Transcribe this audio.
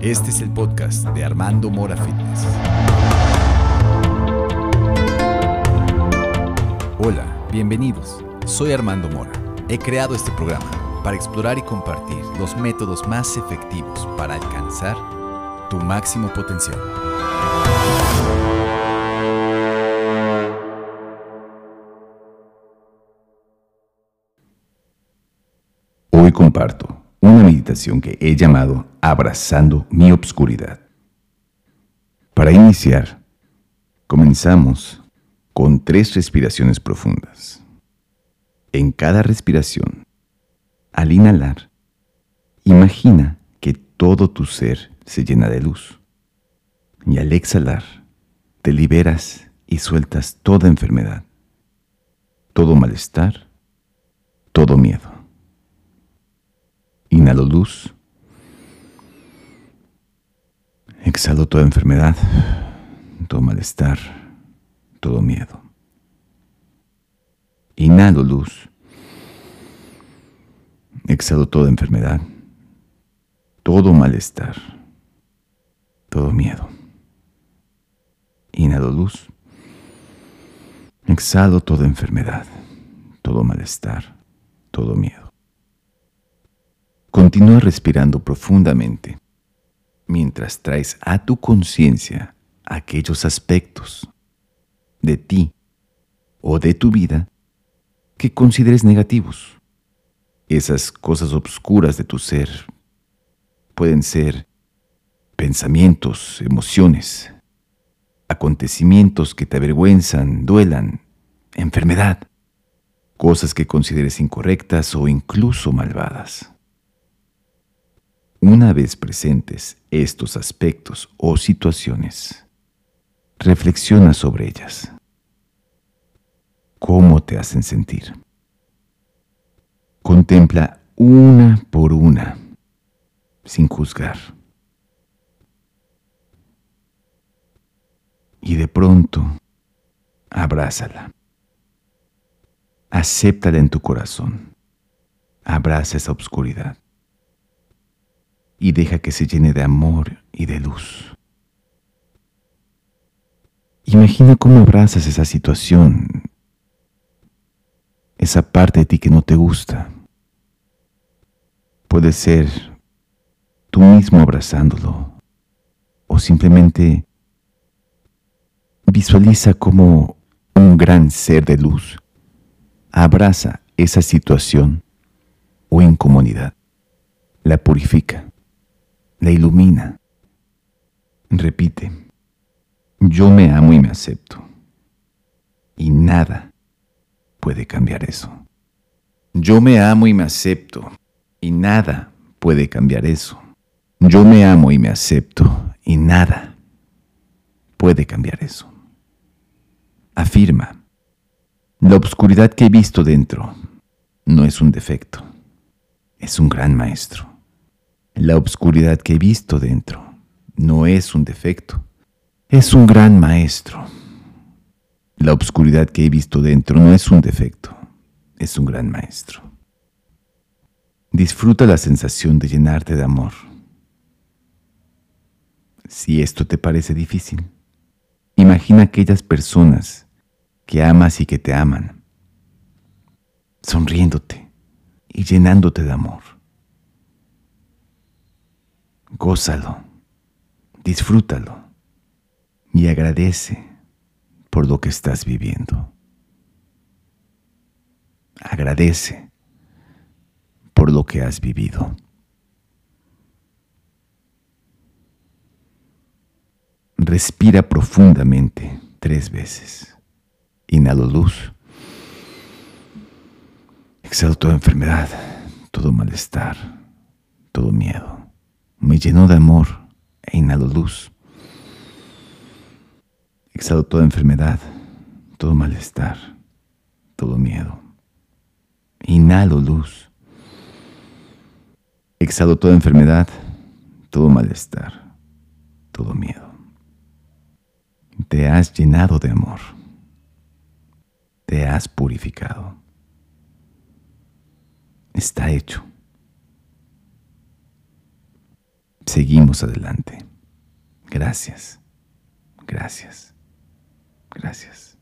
Este es el podcast de Armando Mora Fitness. Hola, bienvenidos. Soy Armando Mora. He creado este programa para explorar y compartir los métodos más efectivos para alcanzar tu máximo potencial. Hoy comparto una meditación que he llamado Abrazando mi obscuridad. Para iniciar, comenzamos con tres respiraciones profundas. En cada respiración, al inhalar, imagina que todo tu ser se llena de luz. Y al exhalar, te liberas y sueltas toda enfermedad, todo malestar, todo miedo. Inhalo luz. Exhalo toda enfermedad, todo malestar, todo miedo. Inhalo luz. Exhalo toda enfermedad, todo malestar, todo miedo. Inhalo luz. Exhalo toda enfermedad, todo malestar, todo miedo. Continúa respirando profundamente mientras traes a tu conciencia aquellos aspectos de ti o de tu vida que consideres negativos. Esas cosas obscuras de tu ser pueden ser pensamientos, emociones, acontecimientos que te avergüenzan, duelan, enfermedad, cosas que consideres incorrectas o incluso malvadas. Una vez presentes estos aspectos o situaciones, reflexiona sobre ellas. ¿Cómo te hacen sentir? Contempla una por una, sin juzgar. Y de pronto, abrázala. Acéptala en tu corazón. Abraza esa oscuridad y deja que se llene de amor y de luz. Imagina cómo abrazas esa situación, esa parte de ti que no te gusta. Puede ser tú mismo abrazándolo o simplemente visualiza como un gran ser de luz abraza esa situación o incomodidad, la purifica la ilumina. Repite, yo me amo y me acepto. Y nada puede cambiar eso. Yo me amo y me acepto. Y nada puede cambiar eso. Yo me amo y me acepto. Y nada puede cambiar eso. Afirma, la obscuridad que he visto dentro no es un defecto, es un gran maestro. La obscuridad que he visto dentro no es un defecto, es un gran maestro. La obscuridad que he visto dentro no es un defecto, es un gran maestro. Disfruta la sensación de llenarte de amor. Si esto te parece difícil, imagina aquellas personas que amas y que te aman, sonriéndote y llenándote de amor gózalo, disfrútalo y agradece por lo que estás viviendo. Agradece por lo que has vivido. Respira profundamente tres veces. Inhalo luz. Exhalo toda enfermedad, todo malestar, todo miedo me llenó de amor e inhalo luz. Exhalo toda enfermedad, todo malestar, todo miedo. Inhalo luz. Exhalo toda enfermedad, todo malestar, todo miedo. Te has llenado de amor. Te has purificado. Está hecho. Seguimos adelante. Gracias, gracias, gracias.